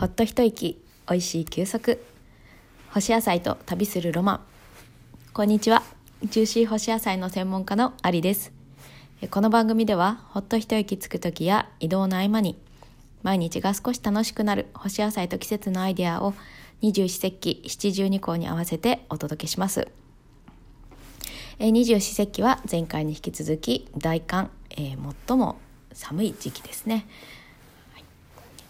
ほっと一息おいしい休息。干し野菜と旅するロマン。こんにちは。ジューシー干し野菜の専門家のアリです。この番組ではほっと一息つく時や移動の合間に毎日が少し楽しくなる干し野菜と季節のアイデアを二十四節気七十二項に合わせてお届けします。二十四節気は前回に引き続き大寒、えー、最も寒い時期ですね、はい、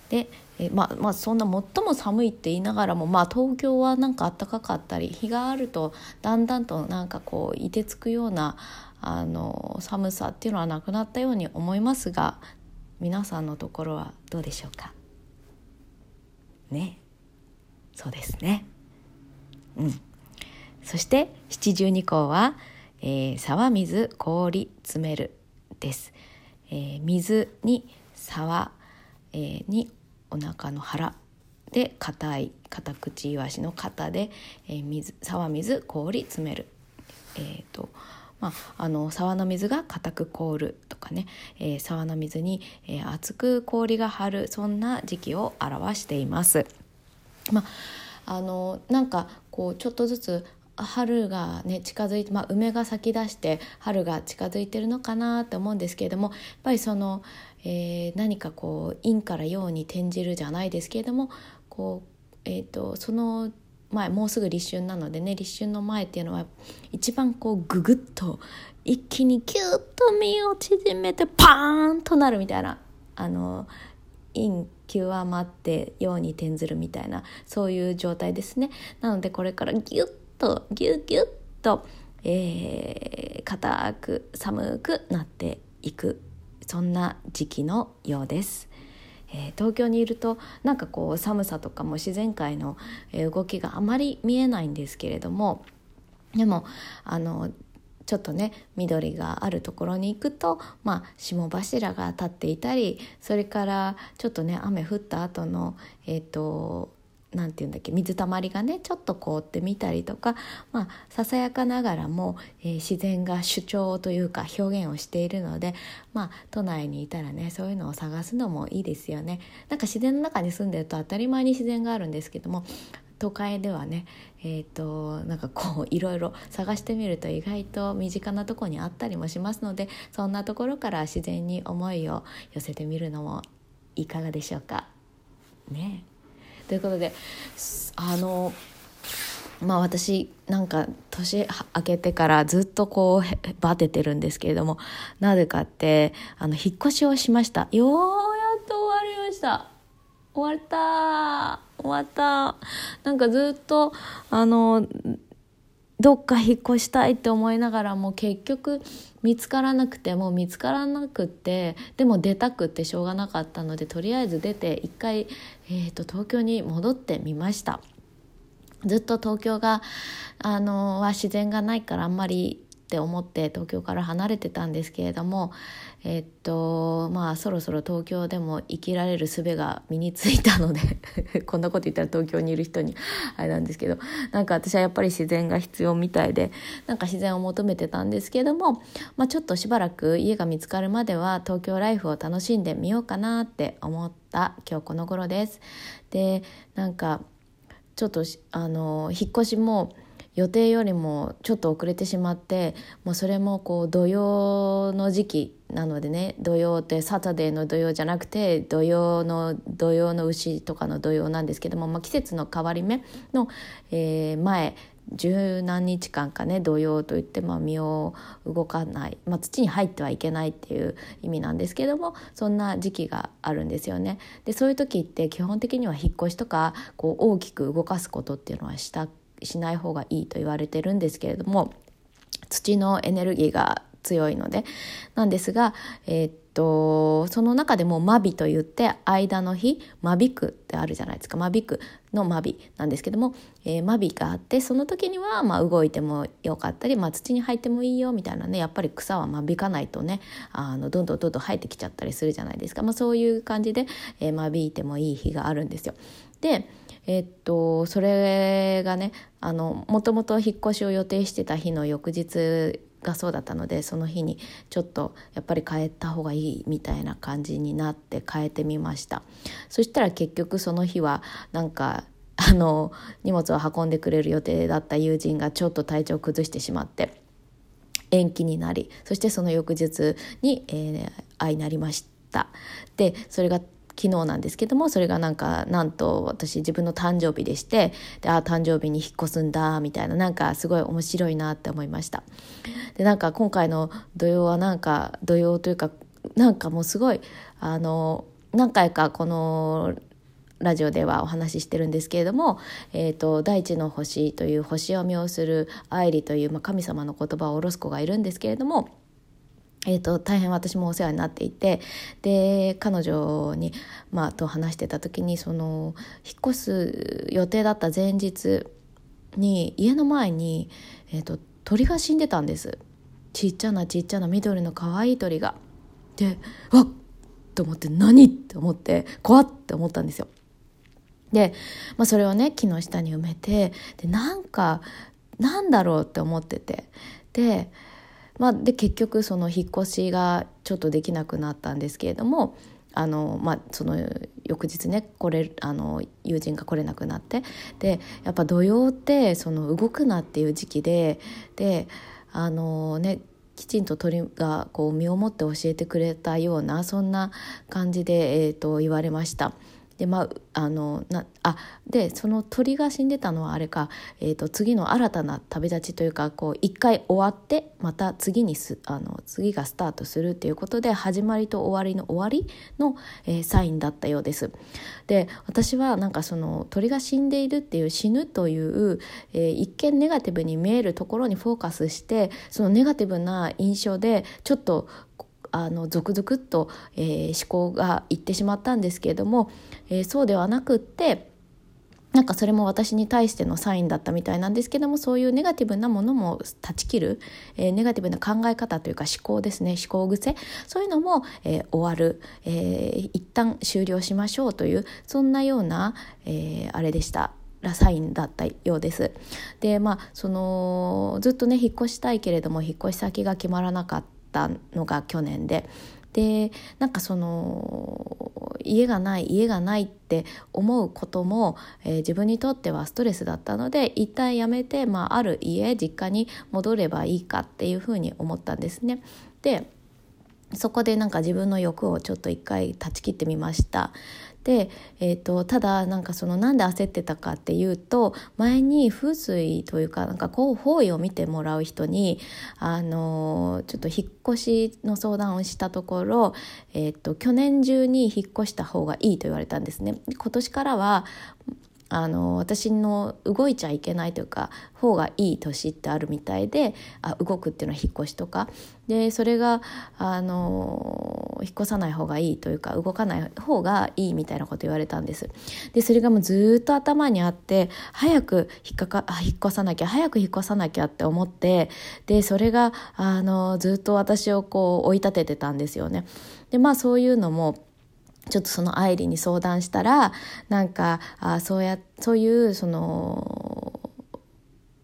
でえまあ、まあそんな最も寒いって言いながらも、まあ、東京はなんか暖かかったり日があるとだんだんとなんかこういてつくようなあの寒さっていうのはなくなったように思いますが皆さんのところはどうでしょうか？ね。そうですね。うん。そして七十二項は、えー、沢水氷詰めるです、えー、水に沢、えー、にお腹の腹で硬い硬口イワシの型で、えー、水沢水氷詰める。えーとまあ、あの沢の水が硬く凍るとかね、えー、沢の水に、えー、厚く氷が張るそんな時期を表しています。まあ、あのなんかこうちょっとずつ春がね近づいて、まあ、梅が咲き出して春が近づいてるのかなって思うんですけれどもやっぱりその、えー、何かこう陰から陽に転じるじゃないですけれどもこう、えーと、その前もうすぐ立春なのでね立春の前っていうのは一番こうググッと一気にキュッと身を縮めてパーンとなるみたいなあの陰極まって陽に転ずるみたいなそういう状態ですね。なのでこれからギュッとギュギュッと、えー、硬く寒くなっていくそんな時期のようです。えー、東京にいるとなんかこう寒さとかも自然界の動きがあまり見えないんですけれどもでもあのちょっとね緑があるところに行くと、まあ、霜柱が立っていたりそれからちょっとね雨降った後のえっ、ー、となんて言うんだっけ水たまりがねちょっと凍ってみたりとかまあささやかながらも、えー、自然が主張というか表現をしているのでまあ都内にいたらねそういうのを探すのもいいですよね。なんか自然の中に住んでると当たり前に自然があるんですけども都会ではねえーと、なんかこういろいろ探してみると意外と身近なとこにあったりもしますのでそんなところから自然に思いを寄せてみるのもいかがでしょうか。ねということであのまあ私なんか年明けてからずっとこうバテてるんですけれどもなぜかってあの引っ越しをしました。ようやっと終わりました。終わった終わったなんかずっとあのどっか引っ越したいって思いながらも結局見つからなくても見つからなくってでも出たくってしょうがなかったのでとりあえず出て一回、えーと、東京に戻ってみました。ずっと東京があのは自然がないからあんまりって思って東京から離れてたんですけれどもえっとまあそろそろ東京でも生きられる術が身についたので こんなこと言ったら東京にいる人にあれなんですけどなんか私はやっぱり自然が必要みたいでなんか自然を求めてたんですけども、まあ、ちょっとしばらく家が見つかるまでは東京ライフを楽しんでみようかなって思った今日この頃です。でなんかちょっとあの引っ越しも予定よりもちょっと遅れてしまってもうそれもこう土曜の時期なのでね土曜ってサタデーの土曜じゃなくて土曜の土曜の牛とかの土曜なんですけども、まあ、季節の変わり目の、えー、前十何日間かね土曜といって、まあ、身を動かない、まあ、土に入ってはいけないっていう意味なんですけどもそんな時期があるんですよね。でそういう時って基本的には引っ越しとかこう大きく動かすことっていうのはしたしない方がいいと言われてるんですけれども土のエネルギーが強いので。なんですが、えー、っとその中でも間引といって間の日間引くってあるじゃないですか。間引くの間引なんですけども、えー、間引があってその時にはまあ動いてもよかったり、まあ、土に入ってもいいよみたいなねやっぱり草は間引かないとねあのどんどんどんどん生えてきちゃったりするじゃないですか、まあ、そういう感じで、えー、間引いてもいい日があるんですよ。でえっとそれがねあのもともと引っ越しを予定してた日の翌日がそうだったのでその日にちょっとやっぱり変えた方がいいみたいな感じになって変えてみました。そしたら結局その日はなんかあの荷物を運んでくれる予定だった友人がちょっと体調を崩してしまって延期になりそしてその翌日に、えー、相なりました。でそれが昨日なんですけどもそれがなんかなんと私自分の誕生日でしてであ誕生日に引っ越すんだみたいななんかすごい面白いなって思いましたでなんか今回の土曜はなんか土曜というかなんかもうすごいあの何回かこのラジオではお話ししてるんですけれども「えーと、大地の星」という星読みをする愛理という、まあ、神様の言葉を下ろす子がいるんですけれども。えーと、大変私もお世話になっていてで彼女に、まあ、と話してた時にその引っ越す予定だった前日に家の前に、えーと鳥が死んでたんですちっちゃなちっちゃな緑の可愛い鳥が。でわっと思って何？って思って怖って思ったんですよ。で、まあ、それをね木の下に埋めてでなんかなんだろうって思っててで,、まあ、で結局その引っ越しがちょっとできなくなったんですけれどもあの、まあ、その翌日ねこれあの友人が来れなくなってでやっぱ土曜ってその動くなっていう時期でであのねきちんと鳥がこう身をもって教えてくれたようなそんな感じで、えーと言われました。でまああのなあでその鳥が死んでたのはあれか、えーと、次の新たな旅立ちというか一回終わってまた次にすあの次がスタートするっていうことで始まりと終わりの終わりの、えー、サインだったようです。で私はなんかその鳥が死んでいるっていう死ぬという、えー、一見ネガティブに見えるところにフォーカスしてそのネガティブな印象でちょっとあのゾクゾクっと、えー、思考がいってしまったんですけれども、えー、そうではなくってなんかそれも私に対してのサインだったみたいなんですけどもそういうネガティブなものも断ち切る、えー、ネガティブな考え方というか思考ですね思考癖そういうのも、えー、終わる、えー、一旦終了しましょうというそんなような、えー、あれでした。らサインだったようです。でまあそのずっとね引っ越したいけれども引っ越し先が決まらなかった。ったのが去年で。でなんかその家がない家がないって思うことも、えー、自分にとってはストレスだったので一旦やめて、まあ、ある家実家に戻ればいいかっていうふうに思ったんですね。でそこでなんか自分の欲をちょっと一回断ち切ってみましたで、えーと、ただなんかそのなんで焦ってたかっていうと前に風水というかなんかこう方位を見てもらう人にあのちょっと引っ越しの相談をしたところ、えーと去年中に引っ越した方がいいと言われたんですね。今年からはあの私の動いちゃいけないというか方がいい年ってあるみたいであ動くっていうのは引っ越しとかでそれがあの引っ越さない方がいいというか動かない方がいいみたいなこと言われたんです。でそれがもうずっと頭にあって早く引っかかあ引っ越さなきゃ早く引っ越さなきゃって思ってでそれがあのずっと私をこう追い立ててたんですよね。でまあそういうのもちょっとその愛理に相談したらなんかあそうやそういうその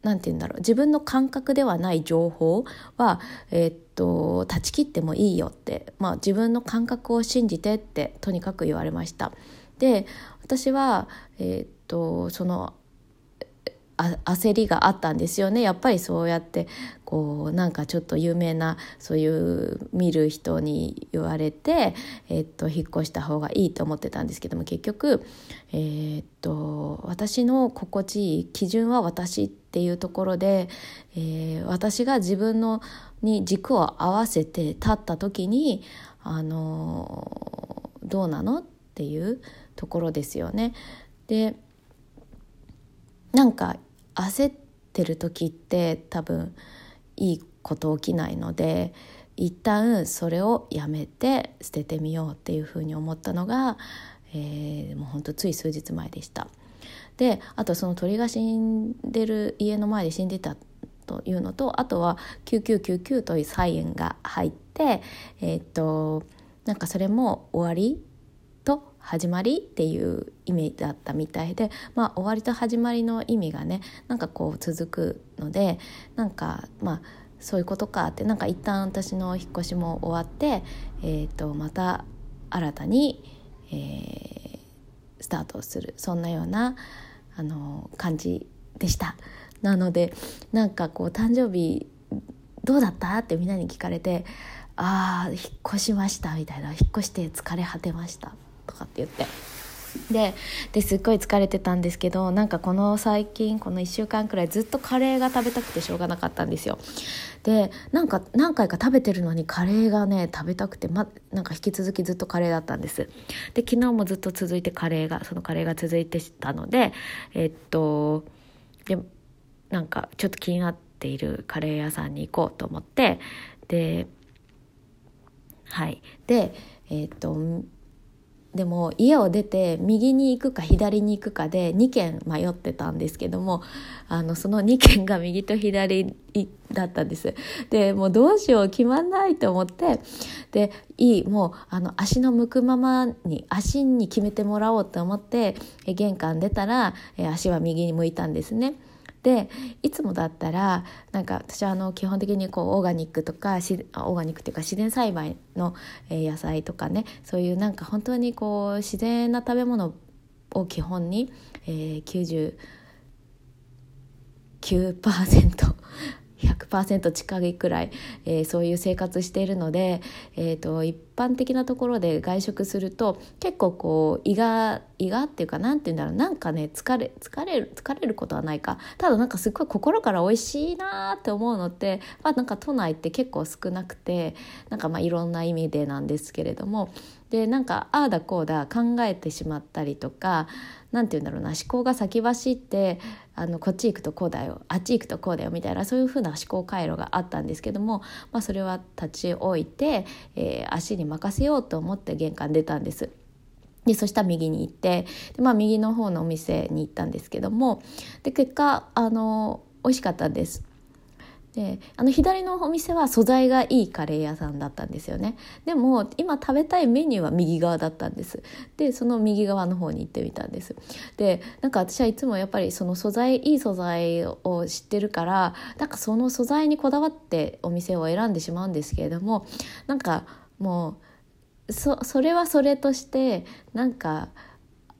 何て言うんだろう自分の感覚ではない情報は、えー、っと断ち切ってもいいよって、まあ、自分の感覚を信じてってとにかく言われました。で私は、えー、っとその焦りがあったんですよねやっぱりそうやってこうなんかちょっと有名なそういう見る人に言われて、えっと、引っ越した方がいいと思ってたんですけども結局、えー、っと私の心地いい基準は私っていうところで、えー、私が自分のに軸を合わせて立った時にあのどうなのっていうところですよね。でなんか焦ってる時って多分いいこと起きないので一旦それをやめて捨ててみようっていうふうに思ったのが、えー、もうほんとつい数日前でした。であとその鳥が死んでる家の前で死んでたというのとあとは9999というサイエンが入ってえー、っとなんかそれも終わり始まりっていう意味だったみたいで、まあ、終わりと始まりの意味がねなんかこう続くのでなんかまあそういうことかってなんか一旦私の引っ越しも終わって、えーと、また新たに、えー、スタートするそんなようなあの感じでした。なのでなんかこう誕生日どうだったってみんなに聞かれて「ああ引っ越しました」みたいな「引っ越して疲れ果てました」かって言って。でですっごい疲れてたんですけどなんかこの最近この1週間くらいずっとカレーが食べたくてしょうがなかったんですよ。でなんか何回か食べてるのにカレーがね食べたくて、ま、なんか引き続きずっとカレーだったんです。で昨日もずっと続いてカレーがそのカレーが続いてたのでえっとでなんかちょっと気になっているカレー屋さんに行こうと思ってではい。でえっとでも家を出て右に行くか左に行くかで2軒迷ってたんですけどもあのその2軒が右と左だったんですでもうどうしよう決まんないと思ってでいいもうあの足の向くままに足に決めてもらおうと思って玄関出たら足は右に向いたんですね。でいつもだったらなんか私はあの基本的にこうオーガニックとかオーガニックっていうか自然栽培の野菜とかねそういうなんか本当にこう自然な食べ物を基本に、えー、99% 100%近いくらい、えー、そういう生活しているので、えーと、一般的なところで外食すると結構こう胃が胃がっていうか何て言うんだろう。なんかね疲れ疲れる疲れることはないか。ただなんかすっごい心から美味しいなって思うのって、まあ、なんか都内って結構少なくてなんかまあいろんな意味でなんですけれども。でなんかああだこうだ考えてしまったりとか何て言うんだろうな思考が先走ってあのこっち行くとこうだよあっち行くとこうだよみたいなそういうふうな思考回路があったんですけども、まあ、それは立ち置いて、えー、足に任せようと思って玄関出たんです。でそしたら右に行ってで、まあ、右の方のお店に行ったんですけどもで結果あの美味しかったんです。であの左のお店は素材がいいカレー屋さんだったんですよねでも今食べたいメニューは右側だったんですでその右側の方に行ってみたんですでなんか私はいつもやっぱりその素材いい素材を知ってるからなんかその素材にこだわってお店を選んでしまうんですけれどもなんかもうそそれはそれとしてなんか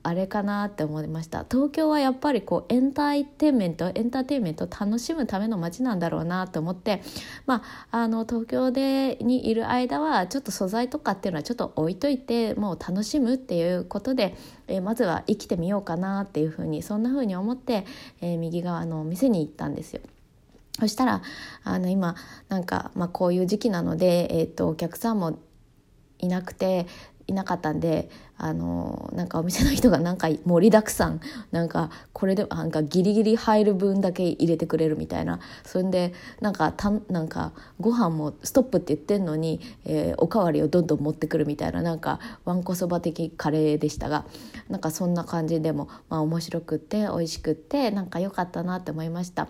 あれかなって思いました東京はやっぱりこうエンターテインメントエンターテインメント楽しむための街なんだろうなと思ってまああの東京でにいる間はちょっと素材とかっていうのはちょっと置いといてもう楽しむっていうことで、えー、まずは生きてみようかなっていうふうにそんなふうに思って、えー、右側の店に行ったんですよ。そしたらあの今なんか、まあ、こういう時期なので、えーとお客さんもいなくていなかったんであのなんかお店の人がなんか盛りだくさん。なんかこれでなんかギリギリ入る分だけ入れてくれるみたいな。それでなんかたなんかご飯もストップって言ってんのに、えー、おかわりをどんどん持ってくるみたいな。なんかわんこそば的カレーでしたが。なんかそんな感じでも、まあ、面白くって美味しくってなんか良かったなって思いました。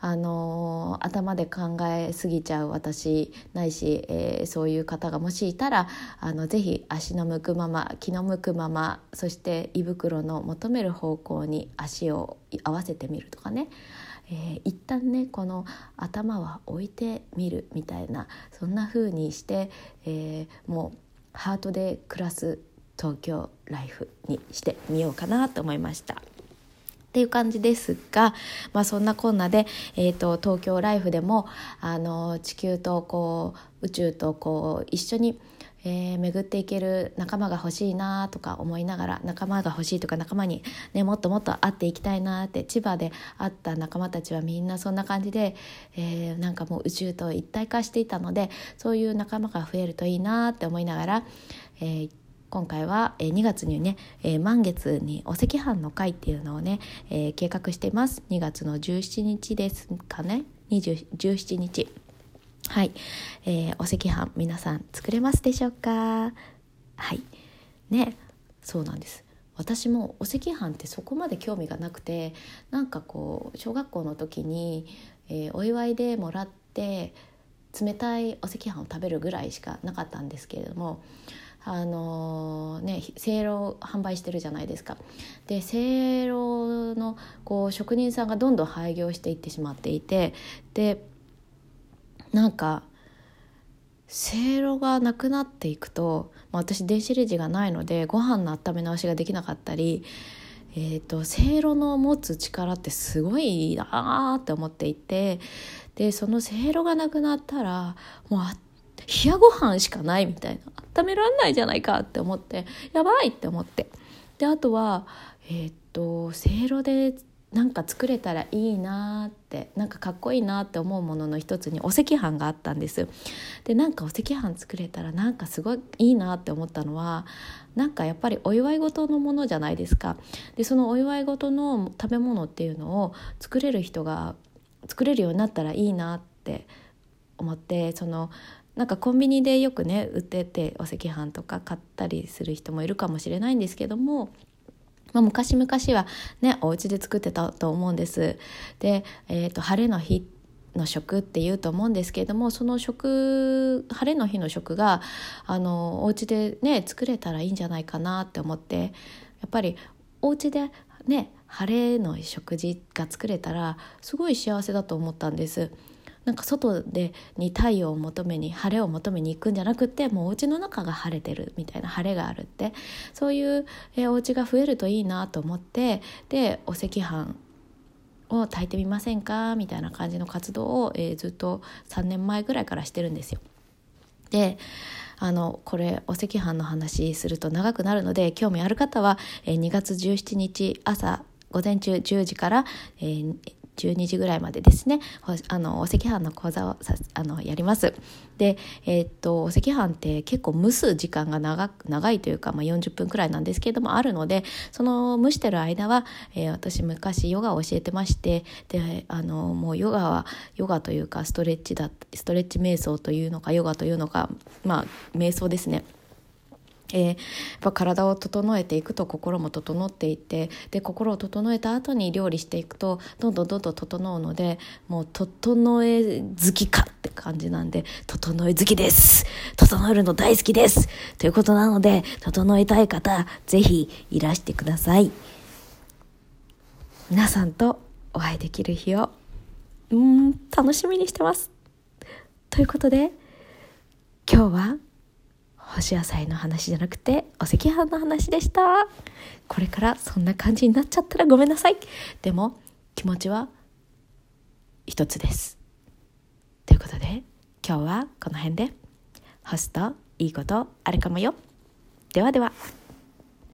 あの頭で考えすぎちゃう私ないし、えー、そういう方がもしいたらあのぜひ足の向くまま気の向くままそして胃袋の求める方向に足を合わせてみるとかねえー、一旦ねこの頭は置いてみるみたいなそんな風にして、えー、もうハートで暮らす東京ライフにしてみようかなと思いました。っていう感じですが、まあ、そんなこんなで、えーと、東京ライフでもあの地球とこう宇宙とこう一緒に、えー、巡っていける仲間が欲しいなとか思いながら仲間が欲しいとか仲間に、ね、もっともっと会っていきたいなって千葉で会った仲間たちはみんなそんな感じで、えー、なんかもう宇宙と一体化していたのでそういう仲間が増えるといいなって思いながら、えー、今回は2月にね満月にお赤飯の会っていうのをね計画してます。2月の17日ですかね。17日。はい、えー、お赤飯皆さん作れますでしょうか？はい。ね。そうなんです。私もお赤飯ってそこまで興味がなくてなんかこう小学校の時に、えー、お祝いでもらって冷たいお赤飯を食べるぐらいしかなかったんですけれどもあのねせいろ販売してるじゃないですか。でせいろのこう職人さんがどんどん廃業していってしまっていてでなんかせいろがなくなっていくと、まあ、私電子レンジがないのでご飯の温め直しができなかったりえーと、せいろの持つ力ってすごいなーって思っていてでそのせいろがなくなったらもうあっ冷やご飯しかないみたいな。温めらんないじゃないかって思って。やばいって思って。であとはえっ、とせいろでなんか作れたらいいなってなんかかっこいいなって思うものの一つにお赤飯があったんです。でなんかお赤飯作れたらなんかすごいいいなって思ったのはなんかやっぱりお祝い事のものじゃないですか。でそのお祝い事の食べ物っていうのを作れる人が作れるようになったらいいなって思ってそのなんかコンビニでよくね売っててお赤飯とか買ったりする人もいるかもしれないんですけどもまあ、昔々はねお家で作ってたと思うんです。で、えーと、晴れの日の食っていうと思うんですけれどもその食晴れの日の食があのお家でね作れたらいいんじゃないかなって思ってやっぱりお家でね晴れの食事が作れたらすごい幸せだと思ったんです。なんか外でに太陽を求めに晴れを求めに行くんじゃなくてもうお家の中が晴れてるみたいな晴れがあるってそういう、えー、お家が増えるといいなと思ってでお赤飯を炊いてみませんかみたいな感じの活動を、えー、ずっと3年前ぐらいからしてるんですよ。であのこれお赤飯の話すると長くなるので興味ある方は、えー、2月17日朝午前中10時から、えー、12時ぐらいまでですねあのお赤飯の講座をさあのやります。で、えー、っとお赤飯って結構蒸す時間が長長いというか、まあ、40分くらいなんですけれどもあるのでその蒸してる間は、えー、私昔ヨガを教えてましてであのもうヨガはヨガというかストレッチだストレッチ瞑想というのかヨガというのかまあ瞑想ですね。えー、やっぱ体を整えていくと心も整っていってで心を整えた後に料理していくとどんどんどんどん整うのでもう整え好きかって感じなんで整え好きです。整えるの大好きです。ということなので整えたい方ぜひいらしてください。皆さんとお会いできる日をうん楽しみにしてます。ということで今日は干し野菜の話じゃなくてお赤飯の話でした。これからそんな感じになっちゃったらごめんなさい。でも気持ちは一つです。ということで今日はこの辺で。干すといいことあるかもよ。ではでは。